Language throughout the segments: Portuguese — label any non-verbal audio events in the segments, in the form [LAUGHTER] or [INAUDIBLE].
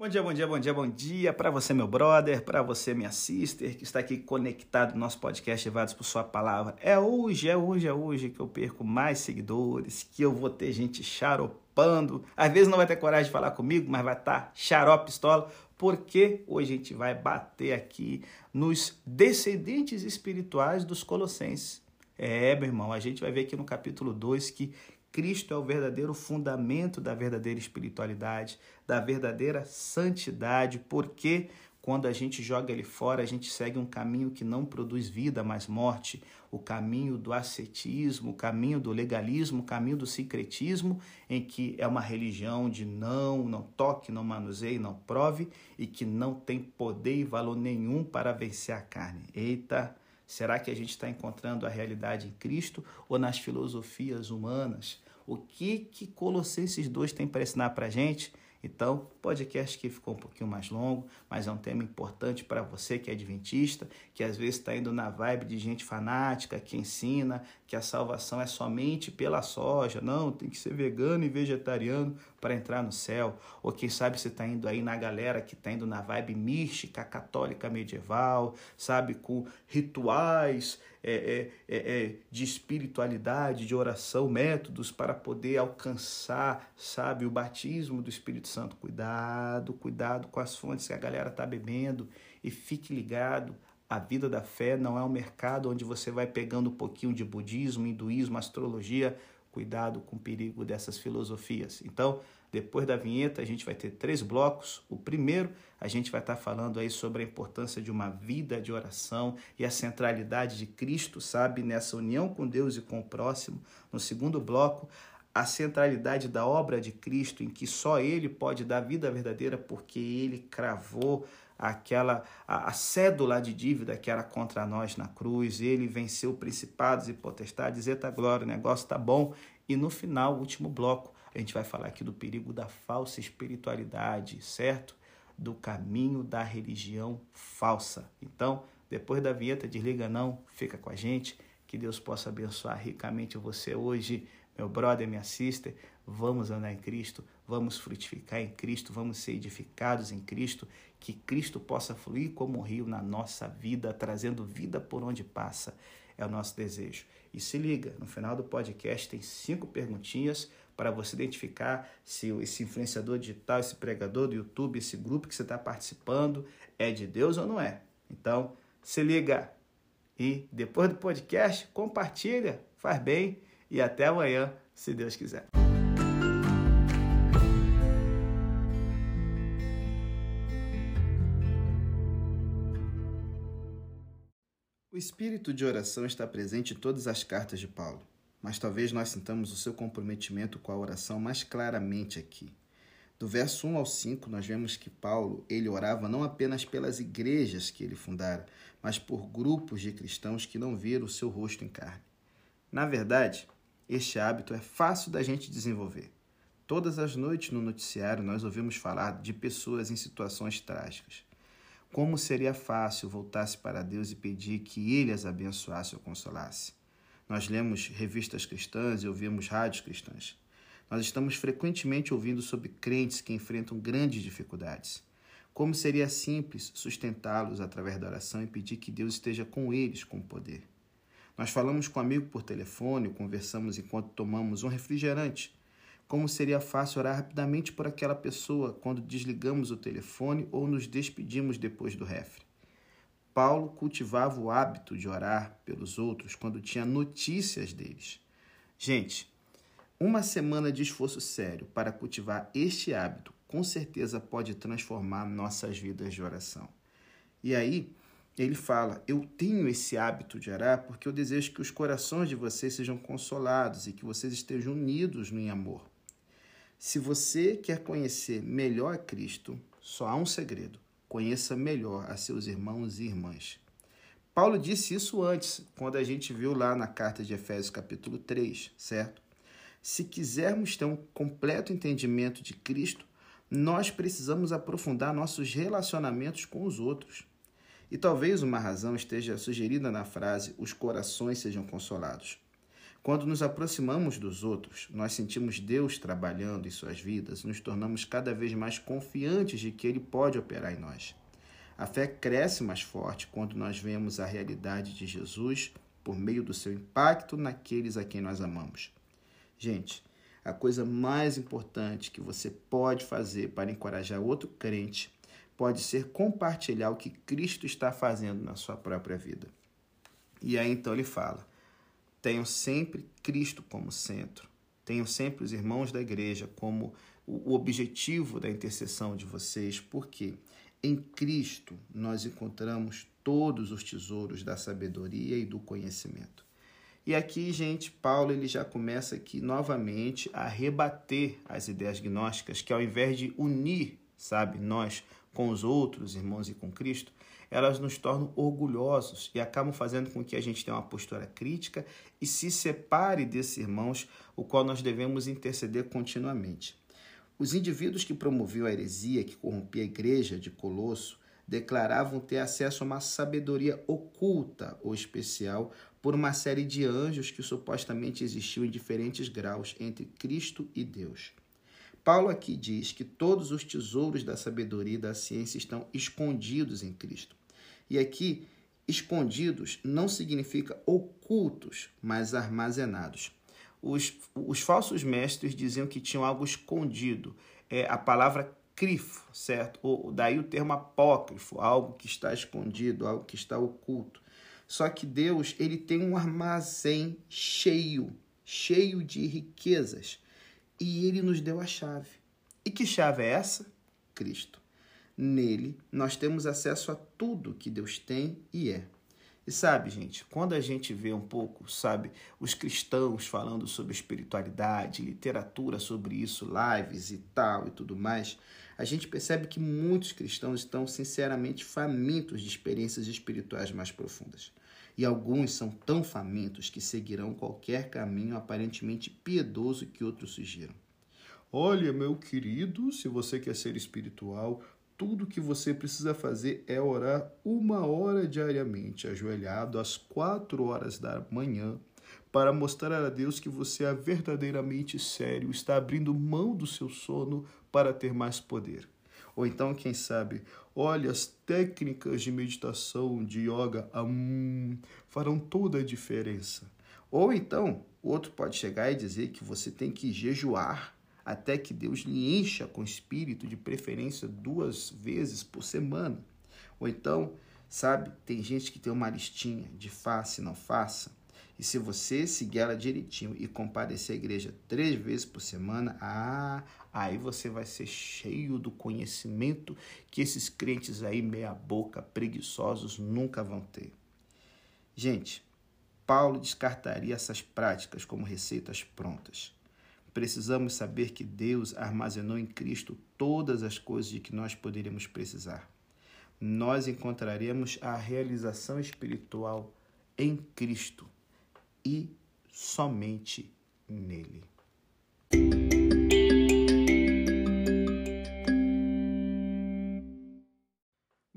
Bom dia, bom dia, bom dia, bom dia para você, meu brother, para você, minha sister, que está aqui conectado no nosso podcast Levados por Sua Palavra. É hoje, é hoje, é hoje que eu perco mais seguidores, que eu vou ter gente charopando. Às vezes não vai ter coragem de falar comigo, mas vai estar tá xarope pistola, porque hoje a gente vai bater aqui nos descendentes espirituais dos colossenses. É, meu irmão, a gente vai ver aqui no capítulo 2 que Cristo é o verdadeiro fundamento da verdadeira espiritualidade, da verdadeira santidade, porque quando a gente joga ele fora, a gente segue um caminho que não produz vida, mas morte, o caminho do ascetismo, o caminho do legalismo, o caminho do secretismo, em que é uma religião de não, não toque, não manuseie, não prove e que não tem poder e valor nenhum para vencer a carne. Eita! Será que a gente está encontrando a realidade em Cristo ou nas filosofias humanas? O que que Colossenses 2 tem para ensinar para a gente? Então, podcast que ficou um pouquinho mais longo, mas é um tema importante para você que é adventista, que às vezes está indo na vibe de gente fanática que ensina que a salvação é somente pela soja. Não, tem que ser vegano e vegetariano para entrar no céu. Ou quem sabe você está indo aí na galera que está indo na vibe mística, católica medieval, sabe, com rituais é, é, é, é, de espiritualidade, de oração, métodos para poder alcançar, sabe, o batismo do Espírito Santo. Cuidado, cuidado com as fontes que a galera está bebendo e fique ligado. A vida da fé não é um mercado onde você vai pegando um pouquinho de budismo, hinduísmo, astrologia. Cuidado com o perigo dessas filosofias. Então, depois da vinheta, a gente vai ter três blocos. O primeiro, a gente vai estar falando aí sobre a importância de uma vida de oração e a centralidade de Cristo, sabe, nessa união com Deus e com o próximo. No segundo bloco, a centralidade da obra de Cristo, em que só Ele pode dar vida verdadeira, porque Ele cravou aquela a, a, cédula de dívida que era contra nós na cruz, ele venceu principados e potestades, eita glória, o negócio tá bom. E no final, último bloco, a gente vai falar aqui do perigo da falsa espiritualidade, certo? Do caminho da religião falsa. Então, depois da vinheta, desliga não, fica com a gente. Que Deus possa abençoar ricamente você hoje, meu brother, minha sister. Vamos andar em Cristo, vamos frutificar em Cristo, vamos ser edificados em Cristo. Que Cristo possa fluir como um rio na nossa vida, trazendo vida por onde passa. É o nosso desejo. E se liga, no final do podcast tem cinco perguntinhas para você identificar se esse influenciador digital, esse pregador do YouTube, esse grupo que você está participando é de Deus ou não é. Então, se liga e depois do podcast, compartilha, faz bem e até amanhã, se Deus quiser. O espírito de oração está presente em todas as cartas de Paulo mas talvez nós sintamos o seu comprometimento com a oração mais claramente aqui. Do verso 1 ao 5, nós vemos que Paulo, ele orava não apenas pelas igrejas que ele fundara, mas por grupos de cristãos que não viram o seu rosto em carne. Na verdade, este hábito é fácil da gente desenvolver. Todas as noites no noticiário nós ouvimos falar de pessoas em situações trágicas. Como seria fácil voltar-se para Deus e pedir que Ele as abençoasse ou consolasse. Nós lemos revistas cristãs e ouvimos rádios cristãs. Nós estamos frequentemente ouvindo sobre crentes que enfrentam grandes dificuldades. Como seria simples sustentá-los através da oração e pedir que Deus esteja com eles com poder. Nós falamos com um amigo por telefone, conversamos enquanto tomamos um refrigerante. Como seria fácil orar rapidamente por aquela pessoa quando desligamos o telefone ou nos despedimos depois do refre. Paulo cultivava o hábito de orar pelos outros quando tinha notícias deles. Gente, uma semana de esforço sério para cultivar este hábito com certeza pode transformar nossas vidas de oração. E aí, ele fala: Eu tenho esse hábito de orar porque eu desejo que os corações de vocês sejam consolados e que vocês estejam unidos no amor. Se você quer conhecer melhor Cristo, só há um segredo conheça melhor a seus irmãos e irmãs. Paulo disse isso antes, quando a gente viu lá na carta de Efésios, capítulo 3, certo? Se quisermos ter um completo entendimento de Cristo, nós precisamos aprofundar nossos relacionamentos com os outros. E talvez uma razão esteja sugerida na frase: os corações sejam consolados. Quando nos aproximamos dos outros, nós sentimos Deus trabalhando em suas vidas, nos tornamos cada vez mais confiantes de que Ele pode operar em nós. A fé cresce mais forte quando nós vemos a realidade de Jesus por meio do seu impacto naqueles a quem nós amamos. Gente, a coisa mais importante que você pode fazer para encorajar outro crente pode ser compartilhar o que Cristo está fazendo na sua própria vida. E aí então ele fala: Tenham sempre Cristo como centro. Tenham sempre os irmãos da igreja como o objetivo da intercessão de vocês, porque em Cristo nós encontramos todos os tesouros da sabedoria e do conhecimento. E aqui, gente, Paulo ele já começa aqui novamente a rebater as ideias gnósticas que ao invés de unir, sabe, nós com os outros irmãos e com Cristo, elas nos tornam orgulhosos e acabam fazendo com que a gente tenha uma postura crítica e se separe desses irmãos, o qual nós devemos interceder continuamente. Os indivíduos que promoviam a heresia que corrompia a igreja de Colosso declaravam ter acesso a uma sabedoria oculta ou especial por uma série de anjos que supostamente existiam em diferentes graus entre Cristo e Deus. Paulo aqui diz que todos os tesouros da sabedoria e da ciência estão escondidos em Cristo. E aqui, escondidos não significa ocultos, mas armazenados. Os, os falsos mestres diziam que tinham algo escondido. É a palavra crifo, certo? Ou daí o termo apócrifo, algo que está escondido, algo que está oculto. Só que Deus, ele tem um armazém cheio, cheio de riquezas e ele nos deu a chave. E que chave é essa? Cristo. Nele, nós temos acesso a tudo que Deus tem e é. E sabe, gente, quando a gente vê um pouco, sabe, os cristãos falando sobre espiritualidade, literatura sobre isso, lives e tal e tudo mais, a gente percebe que muitos cristãos estão sinceramente famintos de experiências espirituais mais profundas. E alguns são tão famintos que seguirão qualquer caminho aparentemente piedoso que outros sugiram. Olha, meu querido, se você quer ser espiritual, tudo que você precisa fazer é orar uma hora diariamente, ajoelhado às quatro horas da manhã, para mostrar a Deus que você é verdadeiramente sério, está abrindo mão do seu sono para ter mais poder. Ou então, quem sabe, olha, as técnicas de meditação, de yoga, hum, farão toda a diferença. Ou então, outro pode chegar e dizer que você tem que jejuar até que Deus lhe encha com espírito, de preferência duas vezes por semana. Ou então, sabe, tem gente que tem uma listinha de faça e não faça. E se você seguir ela direitinho e comparecer à igreja três vezes por semana, ah, aí você vai ser cheio do conhecimento que esses crentes aí, meia boca, preguiçosos, nunca vão ter. Gente, Paulo descartaria essas práticas como receitas prontas. Precisamos saber que Deus armazenou em Cristo todas as coisas de que nós poderíamos precisar. Nós encontraremos a realização espiritual em Cristo e somente nele.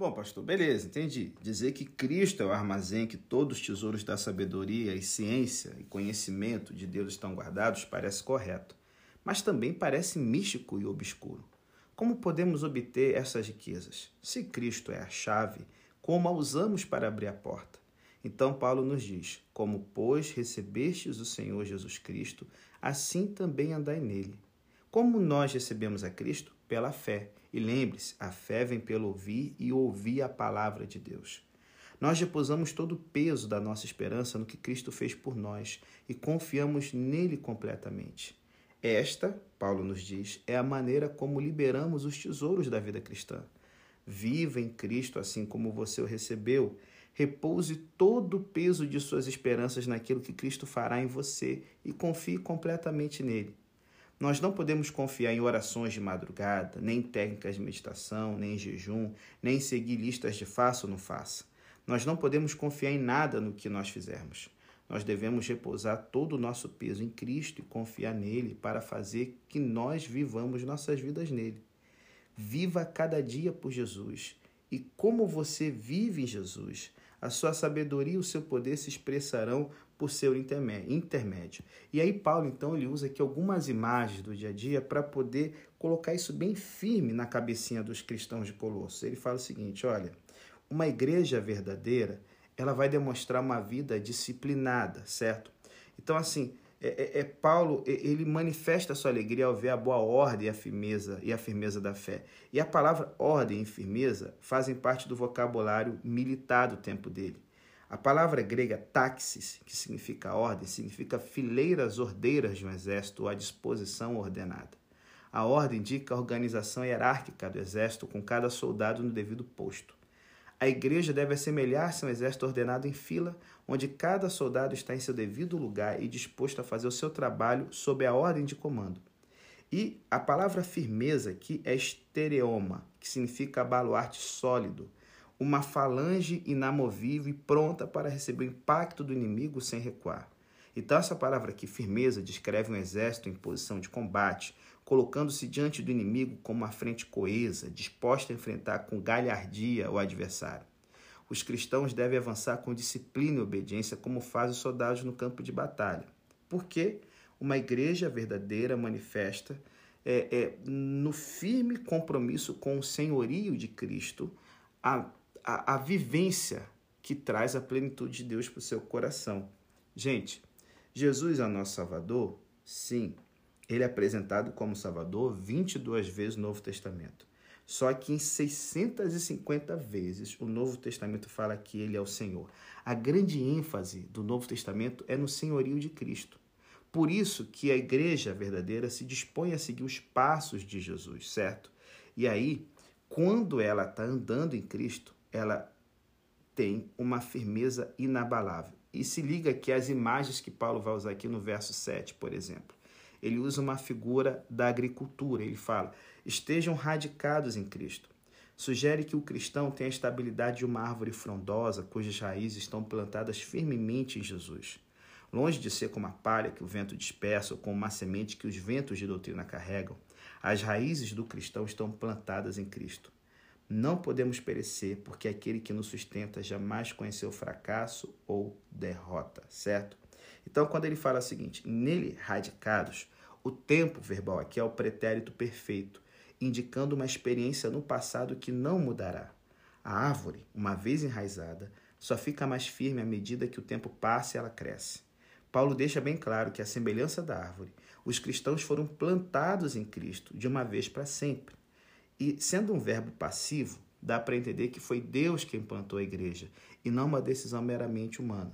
Bom, pastor, beleza, entendi. Dizer que Cristo é o armazém que todos os tesouros da sabedoria e ciência e conhecimento de Deus estão guardados parece correto, mas também parece místico e obscuro. Como podemos obter essas riquezas? Se Cristo é a chave, como a usamos para abrir a porta? Então Paulo nos diz: Como, pois, recebestes o Senhor Jesus Cristo, assim também andai nele. Como nós recebemos a Cristo? Pela fé. E lembre-se, a fé vem pelo ouvir e ouvir a palavra de Deus. Nós repousamos todo o peso da nossa esperança no que Cristo fez por nós e confiamos nele completamente. Esta, Paulo nos diz, é a maneira como liberamos os tesouros da vida cristã. Viva em Cristo assim como você o recebeu Repouse todo o peso de suas esperanças naquilo que Cristo fará em você e confie completamente nele. Nós não podemos confiar em orações de madrugada, nem em técnicas de meditação, nem em jejum, nem em seguir listas de faça ou não faça. Nós não podemos confiar em nada no que nós fizermos. Nós devemos repousar todo o nosso peso em Cristo e confiar nele para fazer que nós vivamos nossas vidas nele. Viva cada dia por Jesus. E como você vive em Jesus, a sua sabedoria e o seu poder se expressarão por seu intermédio. E aí Paulo então ele usa aqui algumas imagens do dia a dia para poder colocar isso bem firme na cabecinha dos cristãos de Colossos. Ele fala o seguinte, olha, uma igreja verdadeira, ela vai demonstrar uma vida disciplinada, certo? Então assim, é, é, é, Paulo ele manifesta a sua alegria ao ver a boa ordem e a firmeza e a firmeza da fé. E a palavra ordem e firmeza fazem parte do vocabulário militar do tempo dele. A palavra grega taxis, que significa ordem, significa fileiras ordeiras de um exército ou a disposição ordenada. A ordem indica a organização hierárquica do exército com cada soldado no devido posto. A igreja deve assemelhar-se a um exército ordenado em fila, onde cada soldado está em seu devido lugar e disposto a fazer o seu trabalho sob a ordem de comando. E a palavra firmeza aqui é estereoma, que significa baluarte sólido uma falange inamovível e pronta para receber o impacto do inimigo sem recuar. Então, essa palavra aqui, firmeza, descreve um exército em posição de combate, colocando-se diante do inimigo como uma frente coesa, disposta a enfrentar com galhardia o adversário. Os cristãos devem avançar com disciplina e obediência, como fazem os soldados no campo de batalha. Porque uma igreja verdadeira manifesta é, é, no firme compromisso com o senhorio de Cristo a a, a vivência que traz a plenitude de Deus para o seu coração. Gente, Jesus é o nosso Salvador? Sim. Ele é apresentado como Salvador 22 vezes no Novo Testamento. Só que em 650 vezes o Novo Testamento fala que ele é o Senhor. A grande ênfase do Novo Testamento é no senhorio de Cristo. Por isso que a igreja verdadeira se dispõe a seguir os passos de Jesus, certo? E aí, quando ela está andando em Cristo, ela tem uma firmeza inabalável. E se liga que as imagens que Paulo vai usar aqui no verso 7, por exemplo, ele usa uma figura da agricultura. Ele fala: estejam radicados em Cristo. Sugere que o cristão tenha a estabilidade de uma árvore frondosa cujas raízes estão plantadas firmemente em Jesus. Longe de ser como a palha que o vento dispersa ou como uma semente que os ventos de doutrina carregam, as raízes do cristão estão plantadas em Cristo. Não podemos perecer, porque aquele que nos sustenta jamais conheceu fracasso ou derrota, certo? Então, quando ele fala o seguinte, nele radicados, o tempo verbal aqui é o pretérito perfeito, indicando uma experiência no passado que não mudará. A árvore, uma vez enraizada, só fica mais firme à medida que o tempo passa e ela cresce. Paulo deixa bem claro que, à semelhança da árvore, os cristãos foram plantados em Cristo de uma vez para sempre. E sendo um verbo passivo, dá para entender que foi Deus quem plantou a igreja e não uma decisão meramente humana.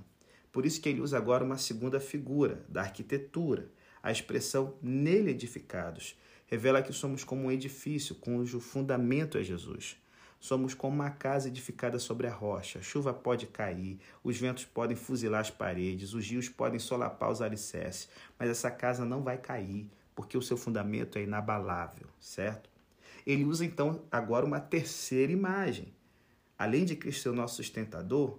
Por isso que ele usa agora uma segunda figura da arquitetura. A expressão nele edificados revela que somos como um edifício cujo fundamento é Jesus. Somos como uma casa edificada sobre a rocha. A chuva pode cair, os ventos podem fuzilar as paredes, os rios podem solapar os alicerces, mas essa casa não vai cair, porque o seu fundamento é inabalável, certo? Ele usa então agora uma terceira imagem. Além de Cristo ser o nosso sustentador,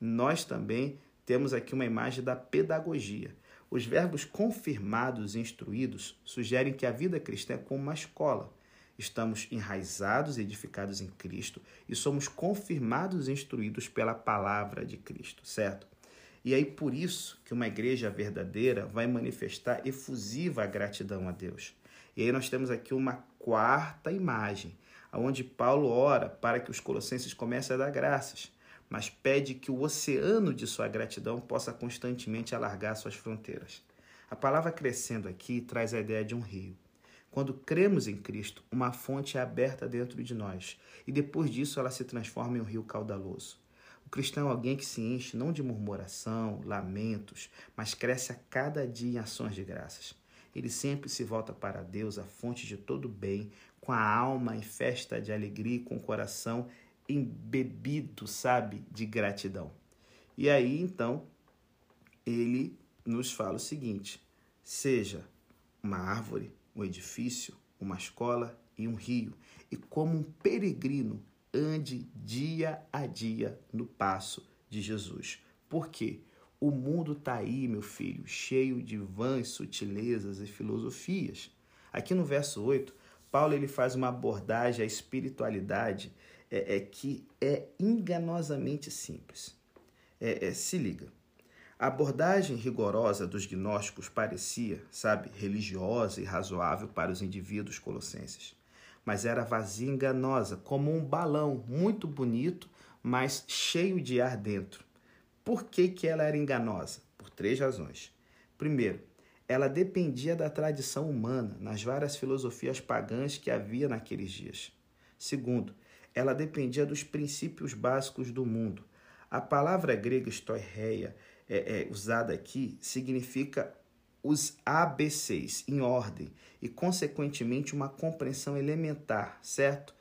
nós também temos aqui uma imagem da pedagogia. Os verbos confirmados e instruídos sugerem que a vida cristã é como uma escola. Estamos enraizados e edificados em Cristo e somos confirmados e instruídos pela palavra de Cristo, certo? E aí por isso que uma igreja verdadeira vai manifestar efusiva gratidão a Deus. E aí nós temos aqui uma quarta imagem, onde Paulo ora para que os colossenses comecem a dar graças, mas pede que o oceano de sua gratidão possa constantemente alargar suas fronteiras. A palavra crescendo aqui traz a ideia de um rio. Quando cremos em Cristo, uma fonte é aberta dentro de nós e depois disso ela se transforma em um rio caudaloso. O cristão é alguém que se enche não de murmuração, lamentos, mas cresce a cada dia em ações de graças. Ele sempre se volta para Deus, a fonte de todo bem, com a alma em festa de alegria e com o coração embebido, sabe, de gratidão. E aí, então, ele nos fala o seguinte: seja uma árvore, um edifício, uma escola e um rio, e como um peregrino ande dia a dia no passo de Jesus. Por quê? O mundo está aí, meu filho, cheio de vãs sutilezas e filosofias. Aqui no verso 8, Paulo ele faz uma abordagem à espiritualidade é, é que é enganosamente simples. É, é, se liga. A abordagem rigorosa dos gnósticos parecia, sabe, religiosa e razoável para os indivíduos colossenses, mas era vazia e enganosa, como um balão muito bonito, mas cheio de ar dentro. Por que, que ela era enganosa? Por três razões. Primeiro, ela dependia da tradição humana nas várias filosofias pagãs que havia naqueles dias. Segundo, ela dependia dos princípios básicos do mundo. A palavra grega stoireia é, é, usada aqui significa os ABCs em ordem e, consequentemente, uma compreensão elementar, certo?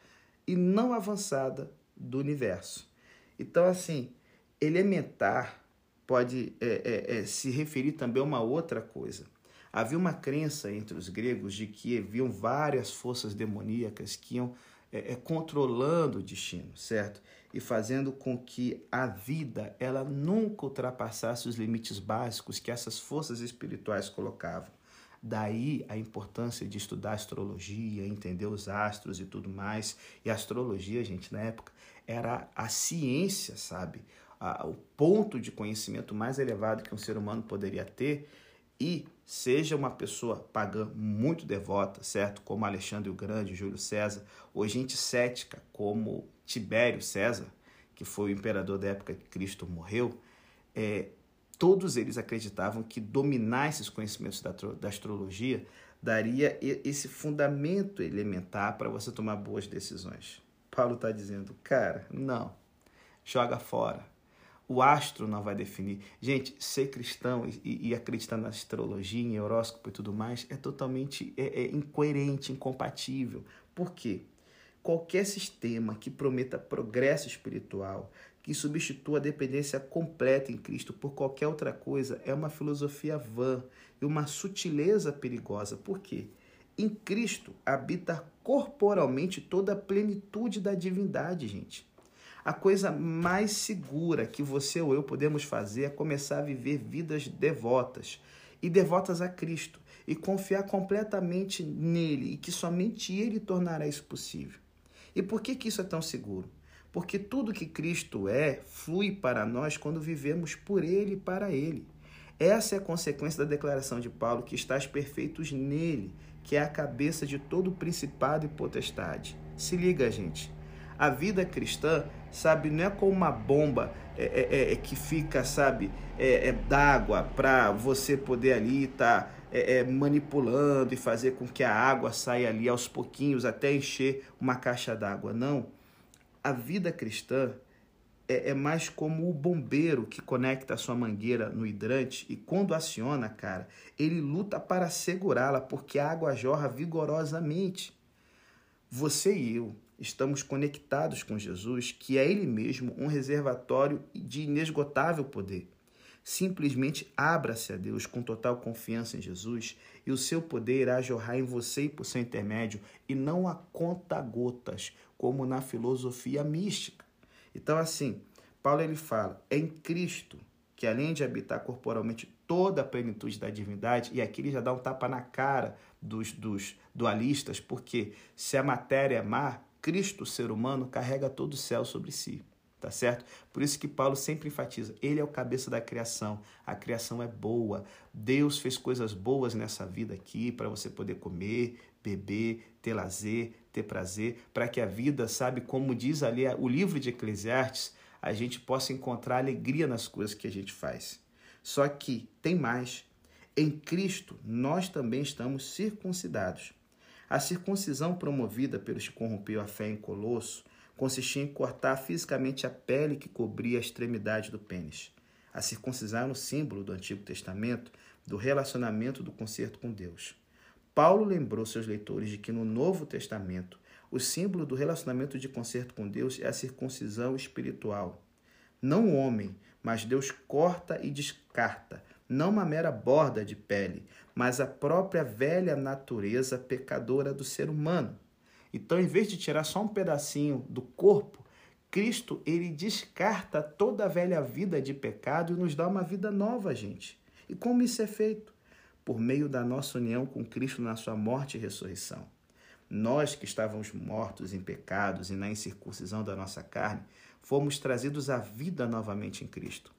E não avançada do universo. Então, assim, elementar pode é, é, é, se referir também a uma outra coisa. Havia uma crença entre os gregos de que haviam várias forças demoníacas que iam é, é, controlando o destino, certo? E fazendo com que a vida ela nunca ultrapassasse os limites básicos que essas forças espirituais colocavam. Daí a importância de estudar astrologia, entender os astros e tudo mais. E a astrologia, gente, na época era a ciência, sabe? o ponto de conhecimento mais elevado que um ser humano poderia ter e seja uma pessoa pagã muito devota, certo? Como Alexandre o Grande, Júlio César, ou gente cética como Tibério César, que foi o imperador da época que Cristo morreu, é, todos eles acreditavam que dominar esses conhecimentos da, da astrologia daria esse fundamento elementar para você tomar boas decisões. Paulo está dizendo, cara, não, joga fora o astro não vai definir. Gente, ser cristão e, e acreditar na astrologia, em horóscopo e tudo mais é totalmente é, é incoerente, incompatível. Por quê? Qualquer sistema que prometa progresso espiritual, que substitua a dependência completa em Cristo por qualquer outra coisa, é uma filosofia vã e uma sutileza perigosa. Por quê? Em Cristo habita corporalmente toda a plenitude da divindade, gente. A coisa mais segura que você ou eu podemos fazer é começar a viver vidas devotas e devotas a Cristo e confiar completamente nele e que somente ele tornará isso possível. E por que, que isso é tão seguro? Porque tudo que Cristo é flui para nós quando vivemos por ele e para ele. Essa é a consequência da declaração de Paulo que estás perfeitos nele, que é a cabeça de todo principado e potestade. Se liga, gente. A vida cristã, sabe, não é como uma bomba é, é, é, é que fica, sabe, é, é d'água para você poder ali estar tá, é, manipulando e fazer com que a água saia ali aos pouquinhos até encher uma caixa d'água. Não. A vida cristã é, mais como o bombeiro que conecta a sua mangueira no hidrante e quando aciona, cara, ele luta para segurá-la porque a água jorra vigorosamente. Você e eu estamos conectados com Jesus, que é Ele mesmo um reservatório de inesgotável poder. Simplesmente abra-se a Deus com total confiança em Jesus e o seu poder irá jorrar em você e por seu intermédio, e não a conta gotas, como na filosofia mística. Então, assim, Paulo ele fala: é em Cristo que, além de habitar corporalmente toda a plenitude da divindade, e aqui ele já dá um tapa na cara dos, dos dualistas, porque se a matéria é má, Cristo, ser humano, carrega todo o céu sobre si. Tá certo? Por isso que Paulo sempre enfatiza: ele é o cabeça da criação. A criação é boa. Deus fez coisas boas nessa vida aqui para você poder comer, beber, ter lazer, ter prazer, para que a vida, sabe, como diz ali o livro de Eclesiastes, a gente possa encontrar alegria nas coisas que a gente faz. Só que tem mais. Em Cristo, nós também estamos circuncidados a circuncisão promovida pelos que corrompeu a fé em Colosso consistia em cortar fisicamente a pele que cobria a extremidade do pênis. A circuncisão era um símbolo do Antigo Testamento do relacionamento do concerto com Deus. Paulo lembrou seus leitores de que no Novo Testamento o símbolo do relacionamento de concerto com Deus é a circuncisão espiritual. Não o homem, mas Deus corta e descarta, não uma mera borda de pele, mas a própria velha natureza pecadora do ser humano. Então, em vez de tirar só um pedacinho do corpo, Cristo ele descarta toda a velha vida de pecado e nos dá uma vida nova, gente. E como isso é feito? Por meio da nossa união com Cristo na sua morte e ressurreição. Nós que estávamos mortos em pecados e na incircuncisão da nossa carne, fomos trazidos à vida novamente em Cristo.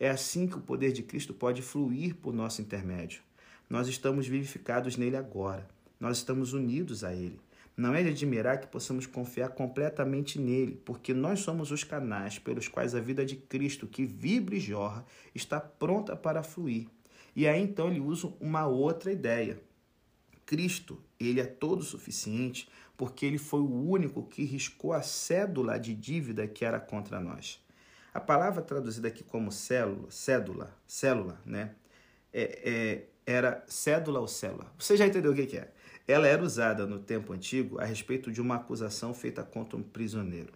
É assim que o poder de Cristo pode fluir por nosso intermédio. Nós estamos vivificados nele agora. Nós estamos unidos a ele. Não é de admirar que possamos confiar completamente nele, porque nós somos os canais pelos quais a vida de Cristo, que vibra e jorra, está pronta para fluir. E aí então ele usa uma outra ideia. Cristo, ele é todo suficiente porque ele foi o único que riscou a cédula de dívida que era contra nós. A palavra traduzida aqui como célula, cédula, célula, né? É, é, era cédula ou célula. Você já entendeu o que, que é? Ela era usada no tempo antigo a respeito de uma acusação feita contra um prisioneiro.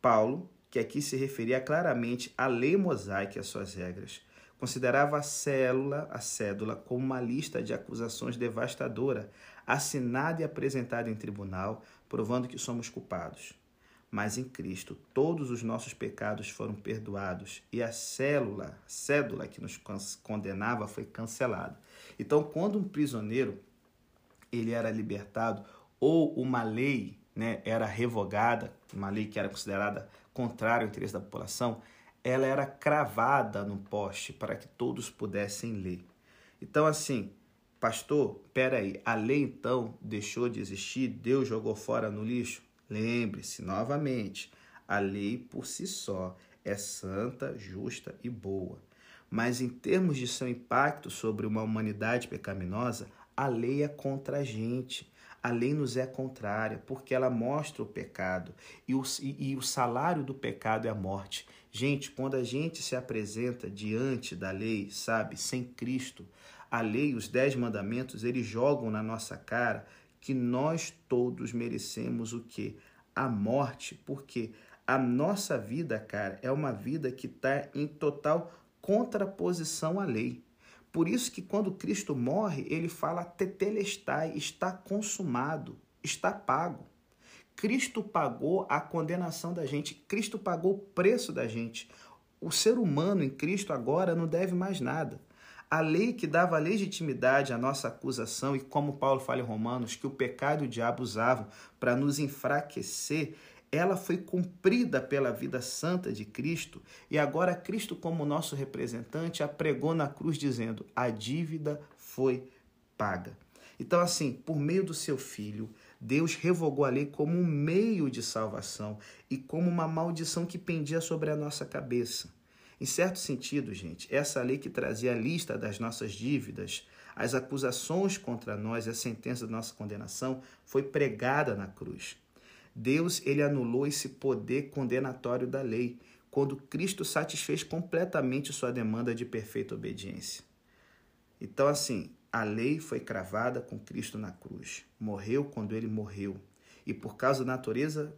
Paulo, que aqui se referia claramente à lei mosaica e às suas regras, considerava a célula, a cédula, como uma lista de acusações devastadora, assinada e apresentada em tribunal, provando que somos culpados. Mas em Cristo todos os nossos pecados foram perdoados e a célula, cédula que nos condenava foi cancelada. Então, quando um prisioneiro ele era libertado ou uma lei né, era revogada, uma lei que era considerada contrária ao interesse da população, ela era cravada no poste para que todos pudessem ler. Então, assim, pastor, peraí, a lei então deixou de existir, Deus jogou fora no lixo? Lembre-se novamente, a lei por si só é santa, justa e boa. Mas em termos de seu impacto sobre uma humanidade pecaminosa, a lei é contra a gente. A lei nos é contrária, porque ela mostra o pecado e o, e, e o salário do pecado é a morte. Gente, quando a gente se apresenta diante da lei, sabe, sem Cristo, a lei, os dez mandamentos, eles jogam na nossa cara que nós todos merecemos o quê? A morte, porque a nossa vida, cara, é uma vida que está em total contraposição à lei. Por isso que quando Cristo morre, ele fala tetelestai, está consumado, está pago. Cristo pagou a condenação da gente, Cristo pagou o preço da gente. O ser humano em Cristo agora não deve mais nada. A lei que dava legitimidade à nossa acusação, e como Paulo fala em Romanos, que o pecado e o diabo usavam para nos enfraquecer, ela foi cumprida pela vida santa de Cristo e agora Cristo, como nosso representante, a pregou na cruz dizendo: a dívida foi paga. Então, assim, por meio do seu filho, Deus revogou a lei como um meio de salvação e como uma maldição que pendia sobre a nossa cabeça. Em certo sentido, gente, essa lei que trazia a lista das nossas dívidas, as acusações contra nós e a sentença da nossa condenação foi pregada na cruz. Deus ele anulou esse poder condenatório da lei quando Cristo satisfez completamente sua demanda de perfeita obediência. Então, assim, a lei foi cravada com Cristo na cruz. Morreu quando ele morreu. E por causa da natureza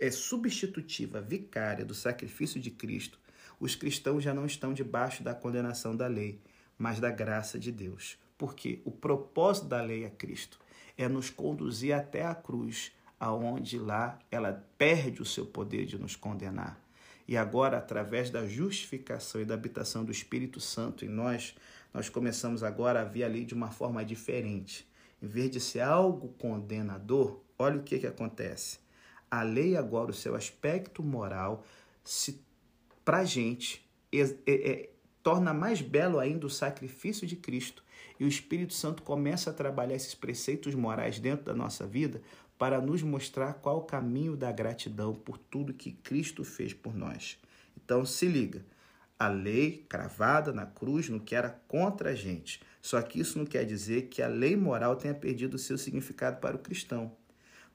é substitutiva, vicária do sacrifício de Cristo, os cristãos já não estão debaixo da condenação da lei, mas da graça de Deus. Porque o propósito da lei é Cristo, é nos conduzir até a cruz, aonde lá ela perde o seu poder de nos condenar. E agora, através da justificação e da habitação do Espírito Santo em nós, nós começamos agora a ver a lei de uma forma diferente. Em vez de ser algo condenador, olha o que, que acontece. A lei agora, o seu aspecto moral, se para a gente é, é, é, torna mais belo ainda o sacrifício de Cristo e o Espírito Santo começa a trabalhar esses preceitos morais dentro da nossa vida para nos mostrar qual o caminho da gratidão por tudo que Cristo fez por nós. Então se liga, a lei cravada na cruz não que era contra a gente. Só que isso não quer dizer que a lei moral tenha perdido seu significado para o cristão.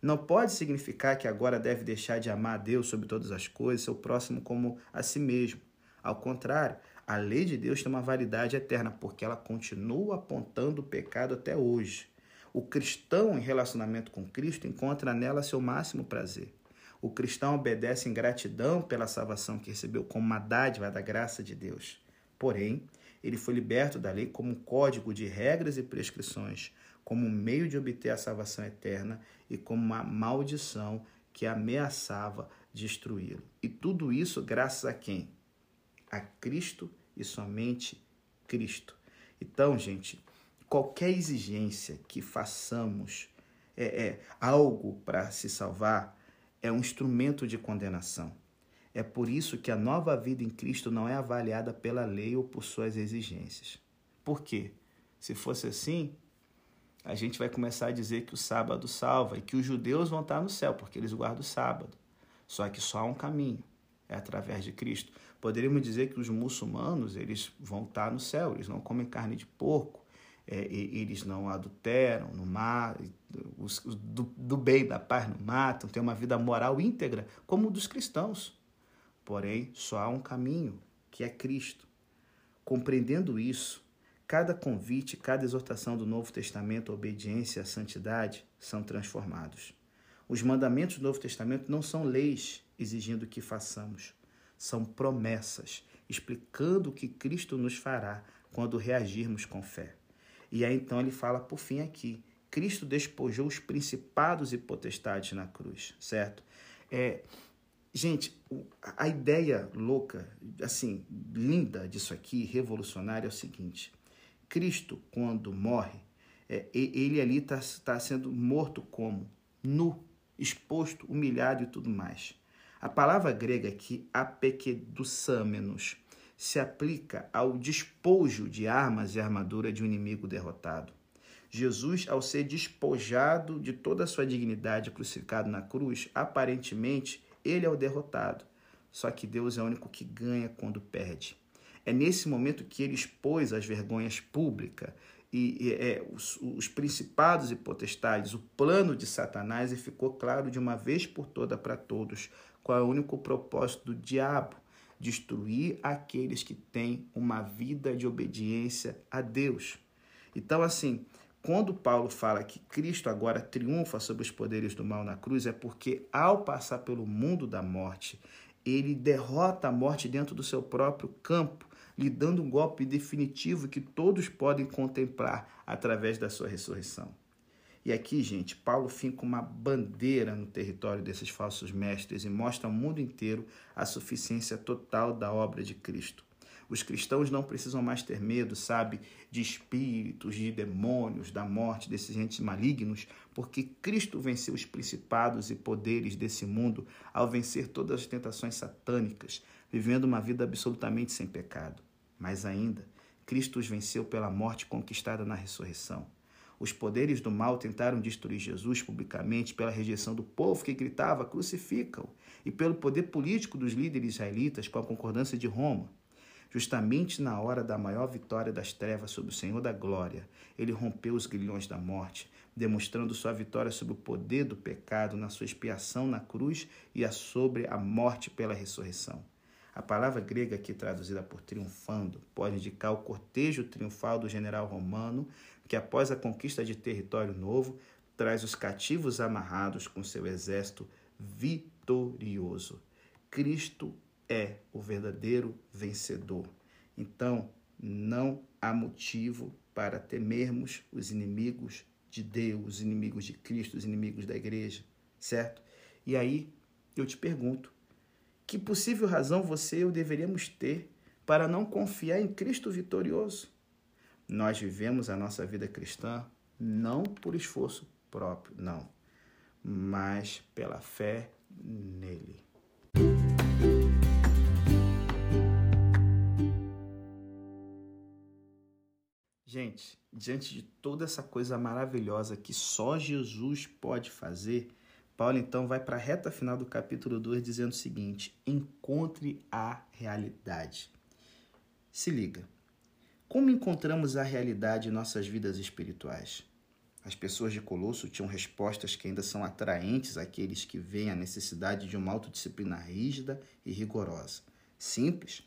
Não pode significar que agora deve deixar de amar a Deus sobre todas as coisas, seu próximo como a si mesmo. Ao contrário, a lei de Deus tem uma validade eterna, porque ela continua apontando o pecado até hoje. O cristão em relacionamento com Cristo encontra nela seu máximo prazer. O cristão obedece em gratidão pela salvação que recebeu como uma dádiva da graça de Deus. Porém, ele foi liberto da lei como um código de regras e prescrições, como um meio de obter a salvação eterna e como uma maldição que ameaçava destruí-lo. E tudo isso graças a quem? A Cristo e somente Cristo. Então, gente, qualquer exigência que façamos é, é algo para se salvar é um instrumento de condenação. É por isso que a nova vida em Cristo não é avaliada pela lei ou por suas exigências. Por quê? Se fosse assim, a gente vai começar a dizer que o sábado salva e que os judeus vão estar no céu, porque eles guardam o sábado. Só que só há um caminho, é através de Cristo. Poderíamos dizer que os muçulmanos eles vão estar no céu, eles não comem carne de porco, é, eles não adulteram, não matam, os, do, do bem, da paz não matam, têm uma vida moral íntegra, como o dos cristãos. Porém, só há um caminho, que é Cristo. Compreendendo isso, cada convite, cada exortação do Novo Testamento à obediência à santidade são transformados. Os mandamentos do Novo Testamento não são leis exigindo que façamos, são promessas explicando o que Cristo nos fará quando reagirmos com fé. E aí então ele fala por fim aqui: Cristo despojou os principados e potestades na cruz, certo? É, gente, a ideia louca, assim, linda disso aqui, revolucionária, é o seguinte: Cristo, quando morre, é, ele ali está tá sendo morto como? Nu, exposto, humilhado e tudo mais. A palavra grega aqui, apekedusâmenos, se aplica ao despojo de armas e armadura de um inimigo derrotado. Jesus, ao ser despojado de toda a sua dignidade crucificado na cruz, aparentemente ele é o derrotado. Só que Deus é o único que ganha quando perde. É nesse momento que ele expôs as vergonhas públicas e, e é, os, os principados e potestades, o plano de Satanás, e ficou claro de uma vez por toda para todos qual é o único propósito do diabo destruir aqueles que têm uma vida de obediência a Deus. Então, assim, quando Paulo fala que Cristo agora triunfa sobre os poderes do mal na cruz, é porque ao passar pelo mundo da morte, ele derrota a morte dentro do seu próprio campo, lhe dando um golpe definitivo que todos podem contemplar através da sua ressurreição. E aqui, gente, Paulo finca uma bandeira no território desses falsos mestres e mostra ao mundo inteiro a suficiência total da obra de Cristo. Os cristãos não precisam mais ter medo, sabe, de espíritos, de demônios, da morte, desses entes malignos, porque Cristo venceu os principados e poderes desse mundo ao vencer todas as tentações satânicas, vivendo uma vida absolutamente sem pecado. Mais ainda, Cristo os venceu pela morte conquistada na ressurreição. Os poderes do mal tentaram destruir Jesus publicamente pela rejeição do povo que gritava crucificam e pelo poder político dos líderes israelitas com a concordância de Roma. Justamente na hora da maior vitória das trevas sobre o Senhor da glória, ele rompeu os grilhões da morte, demonstrando sua vitória sobre o poder do pecado na sua expiação na cruz e a sobre a morte pela ressurreição. A palavra grega aqui traduzida por triunfando pode indicar o cortejo triunfal do general romano que, após a conquista de território novo, traz os cativos amarrados com seu exército vitorioso. Cristo é o verdadeiro vencedor. Então, não há motivo para temermos os inimigos de Deus, os inimigos de Cristo, os inimigos da igreja, certo? E aí eu te pergunto: que possível razão você e eu deveríamos ter para não confiar em Cristo vitorioso? Nós vivemos a nossa vida cristã não por esforço próprio, não, mas pela fé nele. Gente, diante de toda essa coisa maravilhosa que só Jesus pode fazer, Paulo então vai para a reta final do capítulo 2 dizendo o seguinte: encontre a realidade. Se liga. Como encontramos a realidade em nossas vidas espirituais? As pessoas de Colosso tinham respostas que ainda são atraentes àqueles que veem a necessidade de uma autodisciplina rígida e rigorosa. Simples.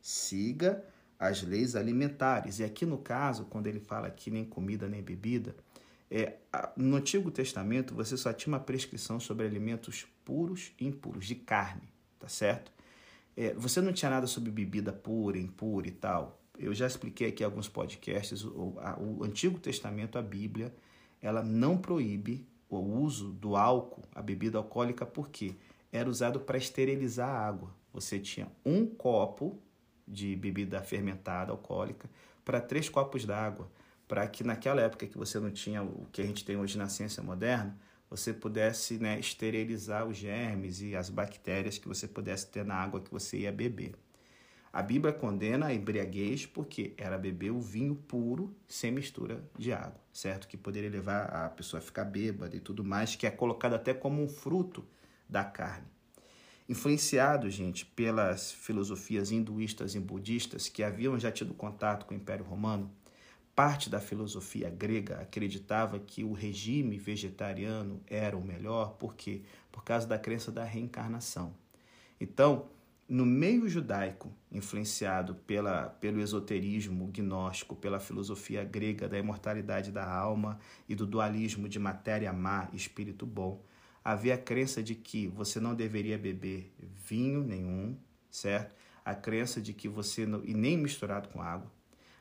Siga as leis alimentares. E aqui no caso, quando ele fala que nem comida nem bebida, é, no Antigo Testamento, você só tinha uma prescrição sobre alimentos puros e impuros, de carne, tá certo? É, você não tinha nada sobre bebida pura, impura e tal. Eu já expliquei aqui alguns podcasts, o, a, o Antigo Testamento, a Bíblia, ela não proíbe o uso do álcool, a bebida alcoólica, porque era usado para esterilizar a água. Você tinha um copo de bebida fermentada alcoólica para três copos d'água para que naquela época que você não tinha o que a gente tem hoje na ciência moderna, você pudesse né, esterilizar os germes e as bactérias que você pudesse ter na água que você ia beber. A Bíblia condena a embriaguez porque era beber o vinho puro sem mistura de água, certo? Que poderia levar a pessoa a ficar bêbada e tudo mais, que é colocado até como um fruto da carne. Influenciado, gente, pelas filosofias hinduístas e budistas que haviam já tido contato com o Império Romano, parte da filosofia grega acreditava que o regime vegetariano era o melhor, por quê? Por causa da crença da reencarnação. Então, no meio judaico, influenciado pela, pelo esoterismo gnóstico, pela filosofia grega da imortalidade da alma e do dualismo de matéria má e espírito bom, havia a crença de que você não deveria beber vinho nenhum, certo? A crença de que você não, e nem misturado com água,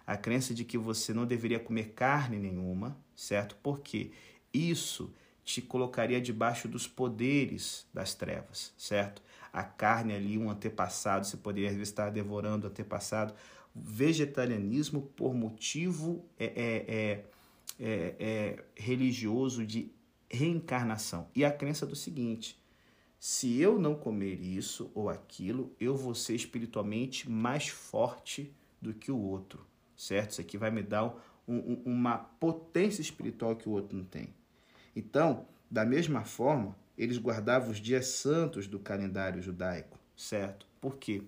a crença de que você não deveria comer carne nenhuma, certo? Porque isso te colocaria debaixo dos poderes das trevas, certo? a carne ali, um antepassado, você poderia estar devorando o antepassado. Vegetarianismo por motivo é, é, é, é, é religioso de reencarnação. E a crença do seguinte: se eu não comer isso ou aquilo, eu vou ser espiritualmente mais forte do que o outro, certo? Isso aqui vai me dar um, um, uma potência espiritual que o outro não tem. Então, da mesma forma, eles guardavam os dias santos do calendário judaico, certo? Por quê?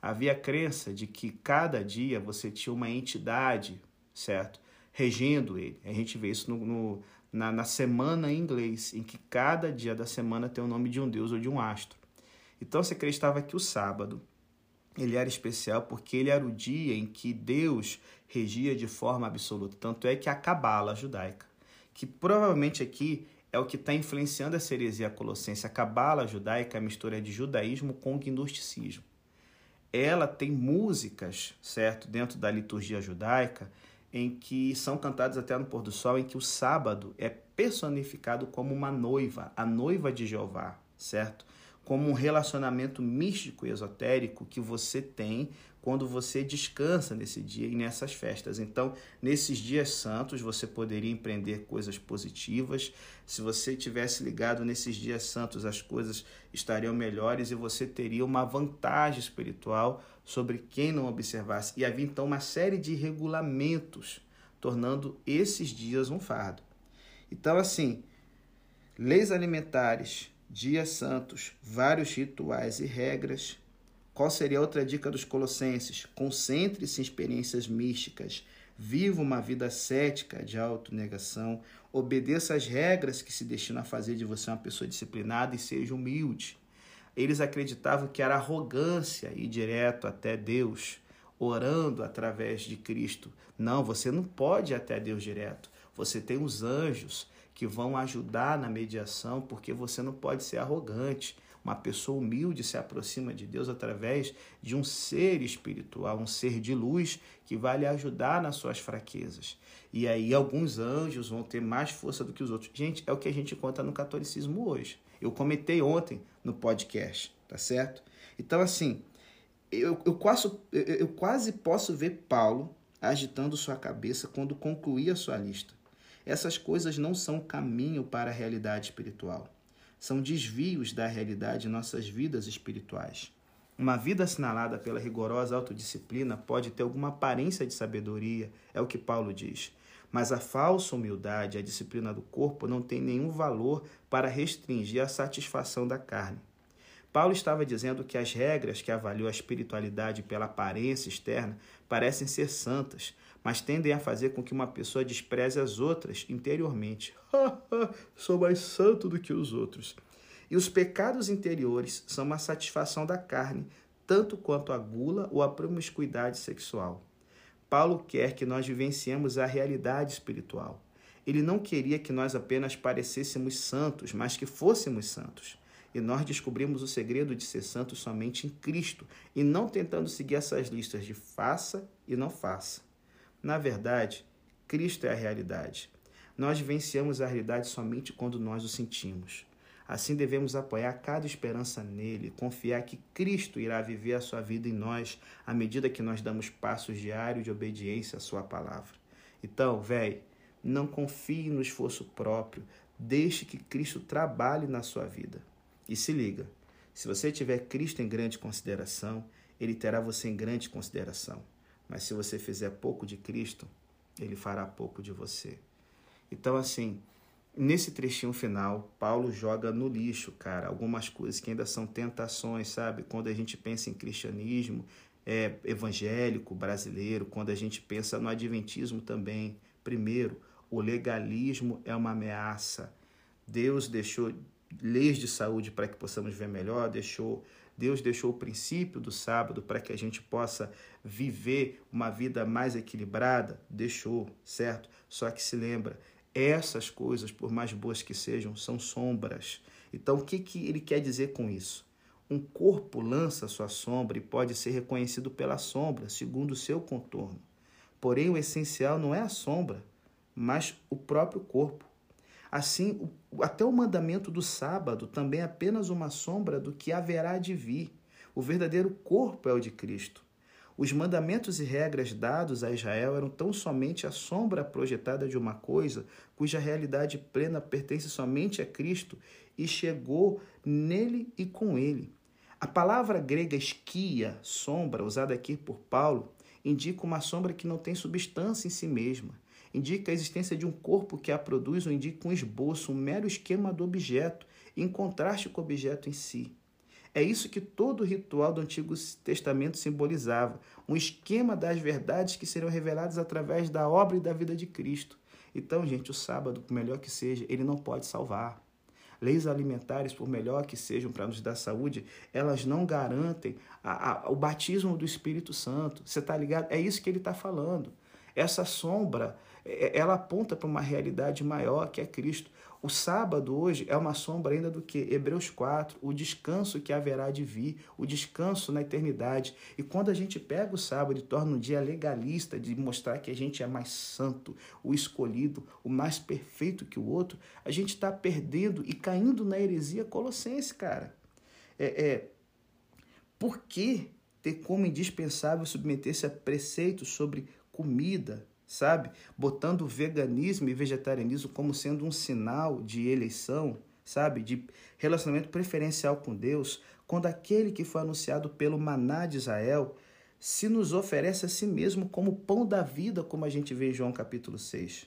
Havia a crença de que cada dia você tinha uma entidade, certo? Regendo ele. A gente vê isso no, no na, na semana em inglês, em que cada dia da semana tem o nome de um deus ou de um astro. Então você acreditava que o sábado ele era especial porque ele era o dia em que Deus regia de forma absoluta. Tanto é que a cabala judaica, que provavelmente aqui é o que está influenciando essa heresia colossense. A cabala judaica, a mistura de judaísmo com gnosticismo. Ela tem músicas, certo, dentro da liturgia judaica, em que são cantadas até no pôr do sol, em que o sábado é personificado como uma noiva, a noiva de Jeová, certo? Como um relacionamento místico e esotérico que você tem quando você descansa nesse dia e nessas festas. Então, nesses dias santos, você poderia empreender coisas positivas. Se você tivesse ligado nesses dias santos, as coisas estariam melhores e você teria uma vantagem espiritual sobre quem não observasse. E havia então uma série de regulamentos, tornando esses dias um fardo. Então, assim, leis alimentares, dias santos, vários rituais e regras qual seria outra dica dos Colossenses? Concentre-se em experiências místicas. Viva uma vida cética de autonegação. Obedeça às regras que se destinam a fazer de você uma pessoa disciplinada e seja humilde. Eles acreditavam que era arrogância ir direto até Deus, orando através de Cristo. Não, você não pode ir até Deus direto. Você tem os anjos que vão ajudar na mediação, porque você não pode ser arrogante. Uma pessoa humilde se aproxima de Deus através de um ser espiritual, um ser de luz que vai lhe ajudar nas suas fraquezas. E aí alguns anjos vão ter mais força do que os outros. Gente, é o que a gente conta no catolicismo hoje. Eu comentei ontem no podcast, tá certo? Então, assim, eu, eu, quase, eu, eu quase posso ver Paulo agitando sua cabeça quando concluir a sua lista. Essas coisas não são caminho para a realidade espiritual são desvios da realidade em nossas vidas espirituais. Uma vida assinalada pela rigorosa autodisciplina pode ter alguma aparência de sabedoria, é o que Paulo diz. Mas a falsa humildade, a disciplina do corpo, não tem nenhum valor para restringir a satisfação da carne. Paulo estava dizendo que as regras que avaliam a espiritualidade pela aparência externa parecem ser santas, mas tendem a fazer com que uma pessoa despreze as outras interiormente. [LAUGHS] Sou mais santo do que os outros. E os pecados interiores são uma satisfação da carne, tanto quanto a gula ou a promiscuidade sexual. Paulo quer que nós vivenciemos a realidade espiritual. Ele não queria que nós apenas parecêssemos santos, mas que fôssemos santos. E nós descobrimos o segredo de ser santos somente em Cristo e não tentando seguir essas listas de faça e não faça. Na verdade, Cristo é a realidade. Nós vivenciamos a realidade somente quando nós o sentimos. Assim devemos apoiar cada esperança nele, confiar que Cristo irá viver a sua vida em nós à medida que nós damos passos diários de obediência à sua palavra. Então, velho, não confie no esforço próprio, Deixe que Cristo trabalhe na sua vida. E se liga, se você tiver Cristo em grande consideração, ele terá você em grande consideração. Mas se você fizer pouco de Cristo, ele fará pouco de você. Então, assim, nesse trechinho final, Paulo joga no lixo, cara, algumas coisas que ainda são tentações, sabe? Quando a gente pensa em cristianismo é, evangélico brasileiro, quando a gente pensa no adventismo também. Primeiro, o legalismo é uma ameaça. Deus deixou leis de saúde para que possamos ver melhor, deixou Deus deixou o princípio do sábado para que a gente possa viver uma vida mais equilibrada, deixou, certo? Só que se lembra, essas coisas, por mais boas que sejam, são sombras. Então, o que, que ele quer dizer com isso? Um corpo lança sua sombra e pode ser reconhecido pela sombra, segundo o seu contorno. Porém, o essencial não é a sombra, mas o próprio corpo. Assim, até o mandamento do sábado também é apenas uma sombra do que haverá de vir. O verdadeiro corpo é o de Cristo. Os mandamentos e regras dados a Israel eram tão somente a sombra projetada de uma coisa cuja realidade plena pertence somente a Cristo e chegou nele e com ele. A palavra grega esquia, sombra, usada aqui por Paulo, indica uma sombra que não tem substância em si mesma indica a existência de um corpo que a produz ou indica um esboço, um mero esquema do objeto, em contraste com o objeto em si. É isso que todo o ritual do Antigo Testamento simbolizava, um esquema das verdades que serão reveladas através da obra e da vida de Cristo. Então, gente, o sábado, por melhor que seja, ele não pode salvar. Leis alimentares, por melhor que sejam para nos dar saúde, elas não garantem a, a, o batismo do Espírito Santo. Você está ligado? É isso que ele está falando. Essa sombra ela aponta para uma realidade maior que é Cristo. O sábado hoje é uma sombra ainda do que? Hebreus 4, o descanso que haverá de vir, o descanso na eternidade. E quando a gente pega o sábado e torna um dia legalista, de mostrar que a gente é mais santo, o escolhido, o mais perfeito que o outro, a gente está perdendo e caindo na heresia colossense, cara. É, é, por que ter como indispensável submeter-se a preceitos sobre comida, sabe? Botando veganismo e vegetarianismo como sendo um sinal de eleição, sabe? De relacionamento preferencial com Deus, quando aquele que foi anunciado pelo maná de Israel se nos oferece a si mesmo como pão da vida, como a gente vê em João capítulo 6.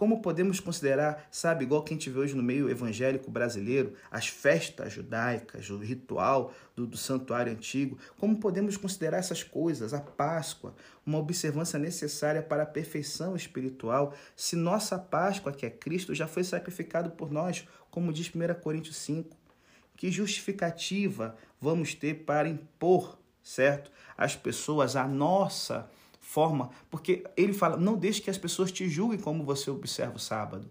Como podemos considerar, sabe, igual quem vê hoje no meio evangélico brasileiro, as festas judaicas, o ritual do, do santuário antigo, como podemos considerar essas coisas, a Páscoa, uma observância necessária para a perfeição espiritual, se nossa Páscoa, que é Cristo, já foi sacrificado por nós, como diz 1 Coríntios 5? Que justificativa vamos ter para impor, certo, às pessoas a nossa forma, porque ele fala: não deixe que as pessoas te julguem como você observa o sábado.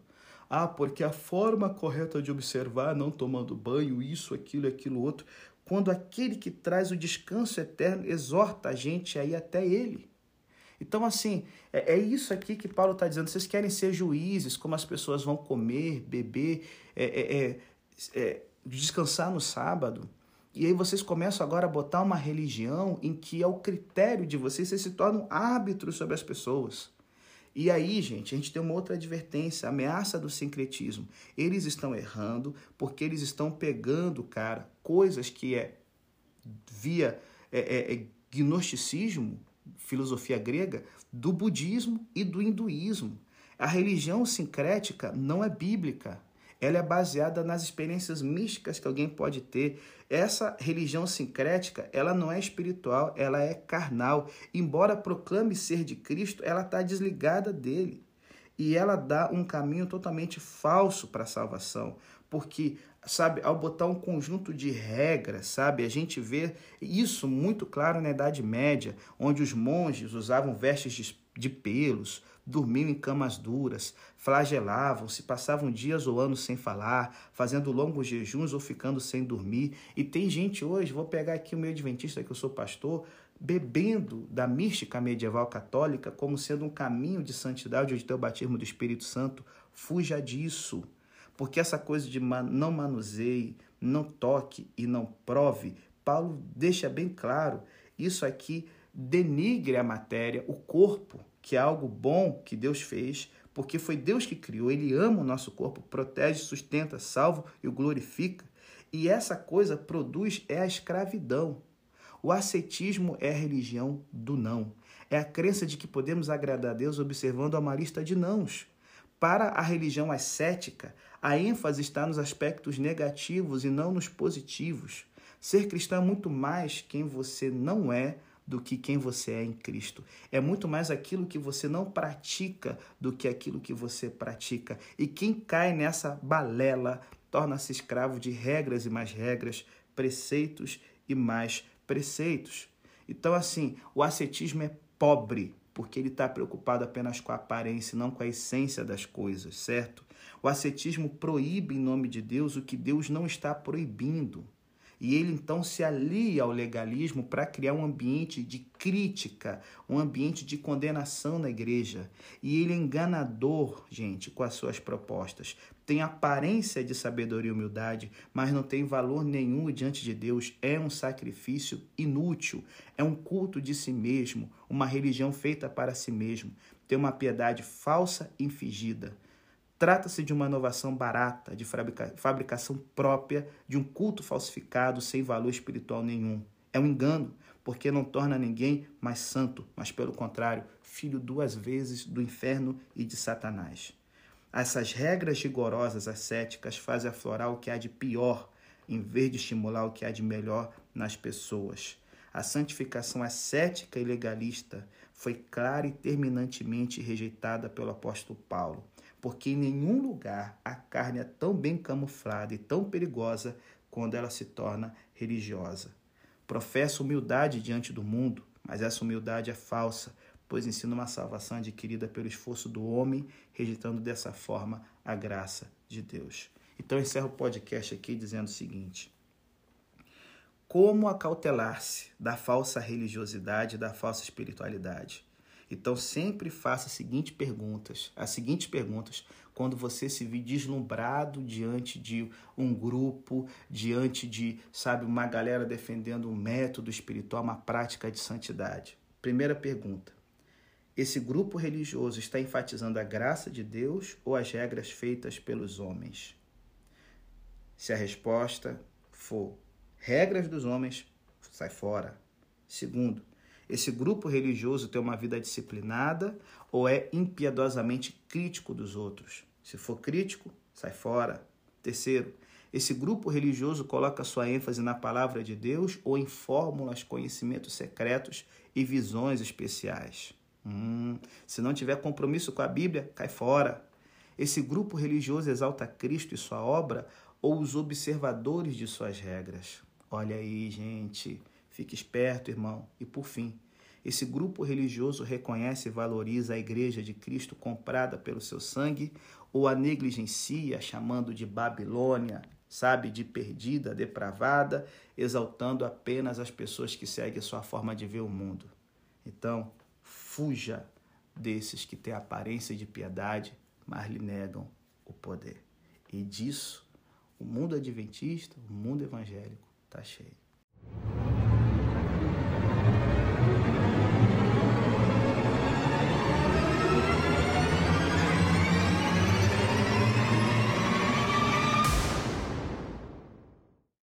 Ah, porque a forma correta de observar, não tomando banho, isso, aquilo, aquilo outro, quando aquele que traz o descanso eterno exorta a gente a ir até ele. Então, assim, é, é isso aqui que Paulo está dizendo. Vocês querem ser juízes, como as pessoas vão comer, beber, é, é, é, é descansar no sábado. E aí vocês começam agora a botar uma religião em que é o critério de vocês, vocês se tornam árbitros sobre as pessoas. E aí, gente, a gente tem uma outra advertência, a ameaça do sincretismo. Eles estão errando porque eles estão pegando, cara, coisas que é via é, é, é gnosticismo, filosofia grega, do budismo e do hinduísmo. A religião sincrética não é bíblica ela é baseada nas experiências místicas que alguém pode ter. Essa religião sincrética, ela não é espiritual, ela é carnal. Embora proclame ser de Cristo, ela está desligada dele. E ela dá um caminho totalmente falso para a salvação. Porque, sabe, ao botar um conjunto de regras, sabe, a gente vê isso muito claro na Idade Média, onde os monges usavam vestes de, pelos, dormiam em camas duras, flagelavam-se, passavam dias ou anos sem falar, fazendo longos jejuns ou ficando sem dormir. E tem gente hoje, vou pegar aqui o meu adventista, que eu sou pastor, bebendo da mística medieval católica como sendo um caminho de santidade ou de ter o batismo do Espírito Santo. Fuja disso. Porque essa coisa de não manuseie, não toque e não prove, Paulo deixa bem claro, isso aqui denigre a matéria, o corpo, que é algo bom que Deus fez, porque foi Deus que criou, ele ama o nosso corpo, protege, sustenta, salva e o glorifica. E essa coisa produz é a escravidão. O ascetismo é a religião do não. É a crença de que podemos agradar a Deus observando uma lista de nãos. Para a religião ascética, a ênfase está nos aspectos negativos e não nos positivos. Ser cristão é muito mais quem você não é do que quem você é em Cristo. É muito mais aquilo que você não pratica do que aquilo que você pratica. E quem cai nessa balela torna-se escravo de regras e mais regras, preceitos e mais preceitos. Então, assim, o ascetismo é pobre, porque ele está preocupado apenas com a aparência, não com a essência das coisas, certo? O ascetismo proíbe em nome de Deus o que Deus não está proibindo. E ele então se alia ao legalismo para criar um ambiente de crítica, um ambiente de condenação na igreja. E ele é enganador, gente, com as suas propostas. Tem aparência de sabedoria e humildade, mas não tem valor nenhum diante de Deus. É um sacrifício inútil, é um culto de si mesmo, uma religião feita para si mesmo. Tem uma piedade falsa e fingida. Trata-se de uma inovação barata, de fabricação própria, de um culto falsificado sem valor espiritual nenhum. É um engano, porque não torna ninguém mais santo, mas pelo contrário, filho duas vezes do inferno e de Satanás. Essas regras rigorosas ascéticas fazem aflorar o que há de pior, em vez de estimular o que há de melhor nas pessoas. A santificação ascética e legalista foi clara e terminantemente rejeitada pelo apóstolo Paulo porque em nenhum lugar a carne é tão bem camuflada e tão perigosa quando ela se torna religiosa. Professa humildade diante do mundo, mas essa humildade é falsa, pois ensina uma salvação adquirida pelo esforço do homem, rejeitando dessa forma a graça de Deus. Então eu encerro o podcast aqui dizendo o seguinte: Como acautelar-se da falsa religiosidade, da falsa espiritualidade? Então sempre faça as seguintes perguntas, as seguintes perguntas quando você se vir deslumbrado diante de um grupo, diante de, sabe, uma galera defendendo um método espiritual, uma prática de santidade. Primeira pergunta: esse grupo religioso está enfatizando a graça de Deus ou as regras feitas pelos homens? Se a resposta for regras dos homens, sai fora. Segundo, esse grupo religioso tem uma vida disciplinada ou é impiedosamente crítico dos outros? Se for crítico, sai fora. Terceiro, esse grupo religioso coloca sua ênfase na palavra de Deus ou em fórmulas, conhecimentos secretos e visões especiais? Hum, se não tiver compromisso com a Bíblia, cai fora. Esse grupo religioso exalta Cristo e sua obra ou os observadores de suas regras? Olha aí, gente. Fique esperto, irmão. E por fim, esse grupo religioso reconhece e valoriza a Igreja de Cristo comprada pelo seu sangue ou a negligencia, chamando de Babilônia, sabe, de perdida, depravada, exaltando apenas as pessoas que seguem sua forma de ver o mundo. Então, fuja desses que têm aparência de piedade, mas lhe negam o poder. E disso, o mundo adventista, o mundo evangélico, está cheio.